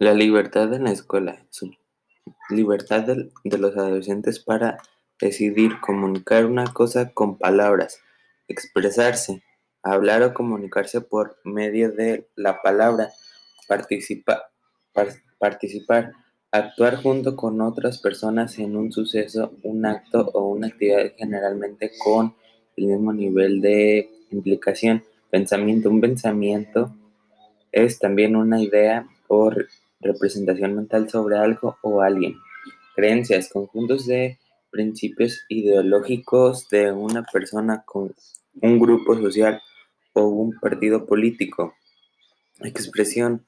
La libertad en la escuela. libertad de, los adolescentes para decidir, comunicar una cosa con palabras, expresarse, hablar o comunicarse por medio de la palabra, participa, participar, actuar junto con otras personas en un suceso, un acto o una actividad generalmente con el mismo nivel de implicación. Pensamiento, un pensamiento es también una idea o representación mental sobre algo o alguien. Creencias, conjuntos de principios ideológicos de una persona con un grupo social o un partido político. Expresión,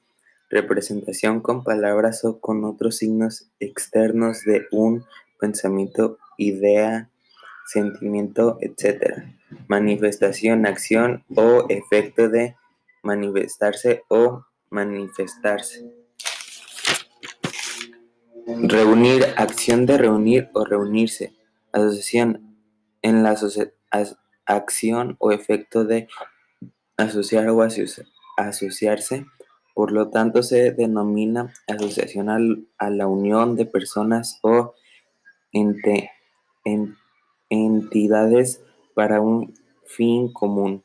representación con palabras o con otros signos externos de un pensamiento, idea, sentimiento, etc. Manifestación, acción o efecto de manifestarse o manifestarse. Reunir, acción de reunir o reunirse. Asociación, en la acción o efecto de asociar o asociarse. Por lo tanto, se denomina asociación a la unión de personas o entidades para un fin común.